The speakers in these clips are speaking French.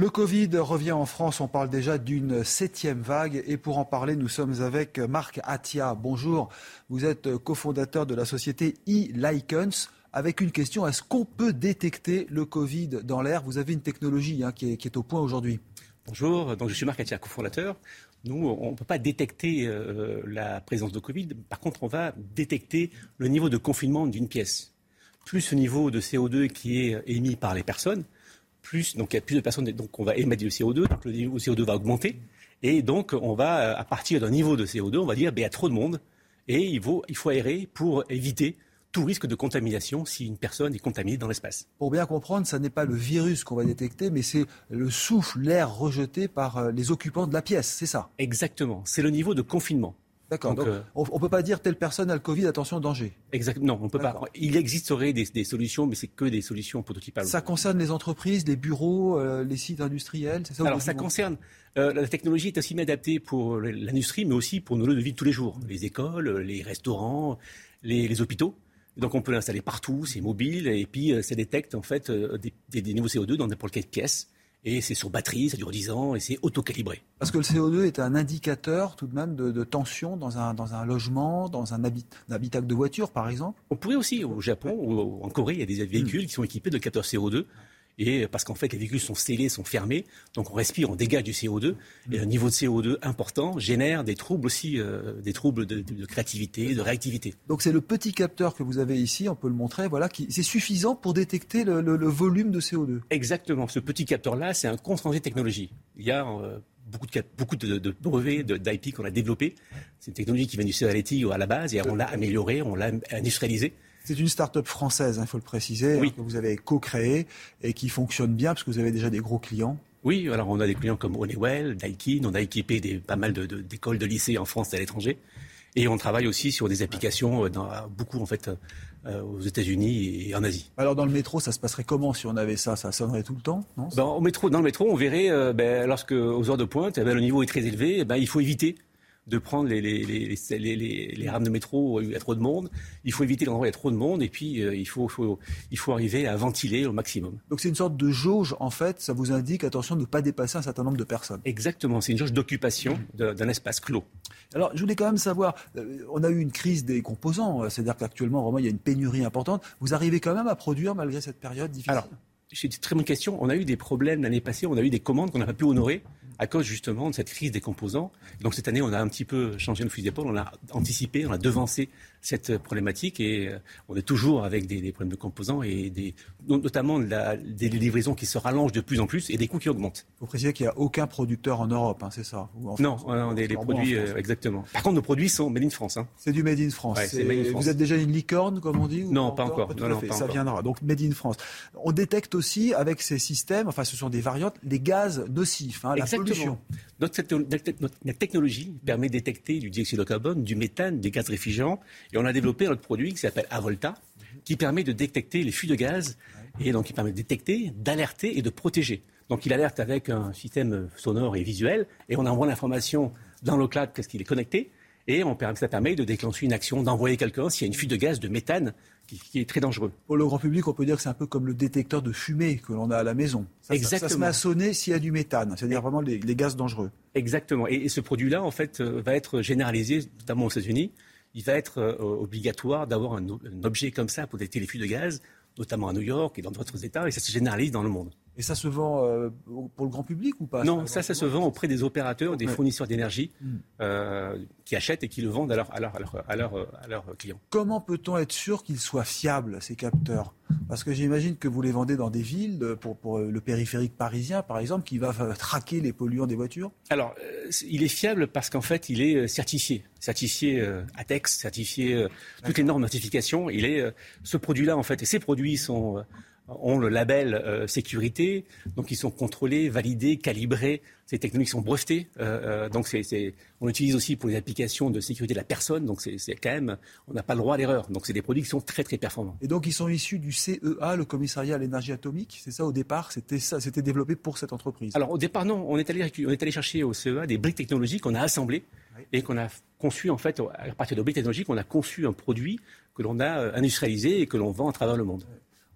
Le Covid revient en France, on parle déjà d'une septième vague et pour en parler, nous sommes avec Marc Attia. Bonjour, vous êtes cofondateur de la société e-Likens avec une question, est-ce qu'on peut détecter le Covid dans l'air? Vous avez une technologie hein, qui, est, au point aujourd'hui. Bonjour, donc je suis Marc Attia, cofondateur. Nous, on ne peut pas détecter euh, la présence de Covid. Par contre, on va détecter le niveau de confinement d'une pièce. Plus le niveau de CO2 qui est émis par les personnes, plus, donc il y a plus de personnes, donc on va émettre du CO2, donc le niveau de CO2 va augmenter. Et donc, on va, à partir d'un niveau de CO2, on va dire, ben, il y a trop de monde et il faut, il faut aérer pour éviter tout risque de contamination si une personne est contaminée dans l'espace. Pour bien comprendre, ce n'est pas le virus qu'on va détecter, mais c'est le souffle, l'air rejeté par les occupants de la pièce, c'est ça? Exactement, c'est le niveau de confinement. D'accord. Donc, euh, on ne peut pas dire telle personne a le Covid, attention, danger. Exactement. Non, on peut pas. Il existerait des, des solutions, mais c'est que des solutions prototypables. Ça concerne les entreprises, les bureaux, euh, les sites industriels, c'est ça Alors, ça concerne. Euh, la technologie est aussi bien adaptée pour l'industrie, mais aussi pour nos lieux de vie de tous les jours. Les écoles, les restaurants, les, les hôpitaux. Donc on peut l'installer partout, c'est mobile, et puis ça détecte en fait des, des, des niveaux CO2 dans n'importe quelle pièce. Et c'est sur batterie, ça dure 10 ans et c'est auto-calibré. Parce que le CO2 est un indicateur tout de même de, de tension dans un, dans un, logement, dans un, habit, un, habitacle de voiture par exemple On pourrait aussi, au Japon ou en Corée, il y a des véhicules mmh. qui sont équipés de capteurs CO2 et parce qu'en fait les véhicules sont scellés, sont fermés, donc on respire, on dégage du CO2, et un niveau de CO2 important génère des troubles aussi, euh, des troubles de, créativité, de réactivité. Donc c'est le petit capteur que vous avez ici, on peut le montrer, voilà, qui c'est suffisant pour détecter le, le, le, volume de CO2. Exactement, ce petit capteur-là, c'est un compte de technologie. Il y a euh, beaucoup de, beaucoup de, de brevets d'IP qu'on a développés. C'est une technologie qui vient du Cerealetti à la base, et on l'a améliorée, on l'a industrialisée. C'est une start-up française, il hein, faut le préciser, oui. que vous avez co-créée et qui fonctionne bien parce que vous avez déjà des gros clients. Oui, alors on a des clients comme Honeywell, Daikin, on a équipé des, pas mal d'écoles de, de, de lycées en France et à l'étranger. Et on travaille aussi sur des applications dans, beaucoup en fait euh, aux États-Unis et en Asie. Alors dans le métro, ça se passerait comment si on avait ça? Ça sonnerait tout le temps non? Ben, au métro, Dans le métro, on verrait, euh, ben, lorsque aux heures de pointe, eh ben, le niveau est très élevé, eh ben, il faut éviter de prendre les, les, les, les, les rames de métro où il y a trop de monde. Il faut éviter l'endroit où il y a trop de monde et puis euh, il, faut, faut, il faut arriver à ventiler au maximum. Donc c'est une sorte de jauge, en fait, ça vous indique, attention, de ne pas dépasser un certain nombre de personnes. Exactement, c'est une jauge d'occupation d'un espace clos. Alors je voulais quand même savoir, euh, on a eu une crise des composants, c'est-à-dire qu'actuellement, vraiment, il y a une pénurie importante. Vous arrivez quand même à produire malgré cette période difficile? Alors, c'est une très bonne question. On a eu des problèmes l'année passée, on a eu des commandes qu'on n'a pas pu honorer à cause justement de cette crise des composants. Donc cette année, on a un petit peu changé nos fusil d'épaule, on a anticipé, on a devancé cette problématique et on est toujours avec des, des problèmes de composants et des, notamment la, des livraisons qui se rallongent de plus en plus et des coûts qui augmentent. Vous précisez qu'il n'y a aucun producteur en Europe, hein, c'est ça Ou en Non, on a des, produits, euh, exactement. Par contre, nos produits sont made in France. Hein. C'est du made in France. Ouais, made in France. Vous êtes déjà une licorne, comme on dit Non, pas encore. Pas non, non, fait. pas ça encore. viendra. Donc made in France. On détecte aussi avec ces systèmes, enfin ce sont des variantes, les gaz nocifs, hein, la pollution. Notre, notre, technologie permet de détecter du dioxyde de carbone, du méthane, des gaz réfrigérants. Et on a développé notre produit qui s'appelle Avolta, qui permet de détecter les fuites de gaz et donc il permet de détecter, d'alerter et de protéger. Donc il alerte avec un système sonore et visuel et on envoie l'information dans le cloud parce qu'il est connecté et on, ça permet de déclencher une action, d'envoyer quelqu'un s'il y a une fuite de gaz, de méthane qui, qui, est très dangereux. Pour le grand public, on peut dire que c'est un peu comme le détecteur de fumée que l'on a à la maison. Ça, Exactement. Ça, ça se met à sonner s'il y a du méthane, c'est-à-dire vraiment les, les, gaz dangereux. Exactement. Et, et ce produit-là, en fait, euh, va être généralisé, notamment aux États-Unis. Il va être euh, obligatoire d'avoir un, un, objet comme ça pour détecter les fuites de gaz, notamment à New York et dans d'autres États, et ça se généralise dans le monde. Et ça se vend euh, pour le grand public ou pas Non, ça, ça se vend auprès des opérateurs, des fournisseurs d'énergie mmh. euh, qui achètent et qui le vendent à leurs leur, à leur, à leur, clients. Comment peut-on être sûr qu'ils soient fiables, ces capteurs? Parce que j'imagine que vous les vendez dans des villes, pour, pour, le périphérique parisien par exemple, qui va traquer les polluants des voitures? Alors, euh, il est fiable parce qu'en fait, il est certifié. Certifié euh, ATEX, certifié euh, toutes les normes de notification. Il est, ce produit-là, en fait, et ces produits sont ont le label euh, sécurité, donc ils sont contrôlés, validés, calibrés. Ces technologies sont brevetées, euh, euh, donc c'est, on l'utilise aussi pour les applications de sécurité de la personne. Donc c'est, quand même, on n'a pas le droit à l'erreur. Donc c'est des produits qui sont très très performants. Et donc ils sont issus du CEA, le Commissariat à l'énergie atomique. C'est ça au départ, c'était ça, c'était développé pour cette entreprise. Alors au départ non, on est allé, on est allé chercher au CEA des briques technologiques qu'on a assemblées et qu'on a conçu en fait à partir de briques technologiques, on a conçu un produit que l'on a industrialisé et que l'on vend à travers le monde.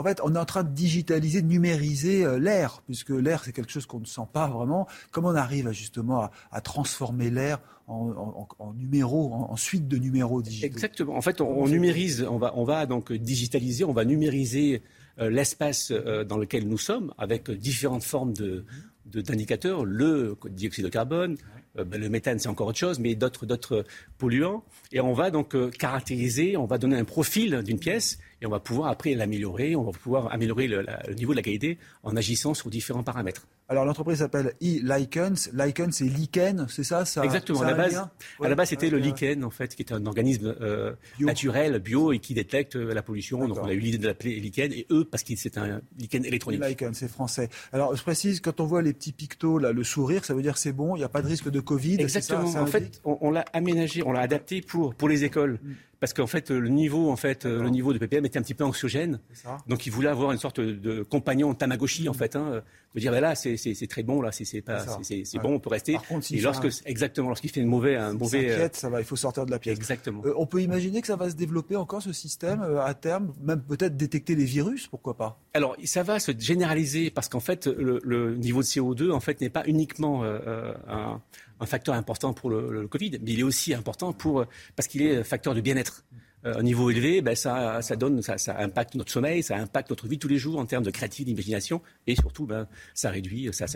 En fait, on est en train de digitaliser, de numériser euh, l'air, puisque l'air, c'est quelque chose qu'on ne sent pas vraiment. Comment on arrive justement à, transformer l'air en, numéros, en, suite de numéros digitaux Exactement. En fait, on, numérise, on va, on va donc digitaliser, on va numériser euh, l'espace euh, dans lequel nous sommes avec différentes formes de, d'indicateurs, le dioxyde de carbone, ben, le méthane c'est encore autre chose, mais d'autres polluants. Et on va donc caractériser, on va donner un profil d'une pièce et on va pouvoir après l'améliorer, on va pouvoir améliorer le, niveau de la qualité en agissant sur différents paramètres. Alors l'entreprise s'appelle e-Likens. Likens, c'est lichen, c'est ça, ça Exactement. à, la base, à la base, c'était le lichen, en fait, qui est un organisme euh, naturel, bio, et qui détecte euh, la pollution. Donc on a eu l'idée de l'appeler lichen, et eux, parce que c'est un lichen électronique. Lichen, c'est français. Alors je précise, quand on voit les petits pictos, là, le sourire, ça veut dire c'est bon, il n'y a pas de risque de Covid. Exactement. en fait, on, l'a aménagé, on l'a adapté pour, pour les écoles. Mm parce qu'en fait le niveau en fait le niveau de ppm était un petit peu anxiogène. Donc il voulait avoir une sorte de compagnon Tamagotchi en fait. Hein, de dire ben là c'est très bon là c'est pas c'est bon on peut rester. et lorsque exactement lorsqu'il fait une mauvais un mauvais euh, ça va il faut sortir de la pièce. Exactement. Euh, on peut imaginer que ça va se développer encore ce système euh, à terme, même peut-être détecter les virus pourquoi pas? Alors ça va se généraliser parce qu'en fait le, niveau de CO2 en fait n'est pas uniquement un un facteur important pour le, Covid, mais il est aussi important pour, parce qu'il est facteur de bien-être. Euh, un niveau élevé, ben ça, ça donne, ça, impacte notre sommeil, ça impacte notre vie tous les jours en termes de créativité, d'imagination, et surtout, ben, ça réduit, ça,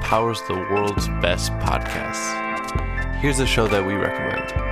powers the world's best podcasts. Here's show that we recommend.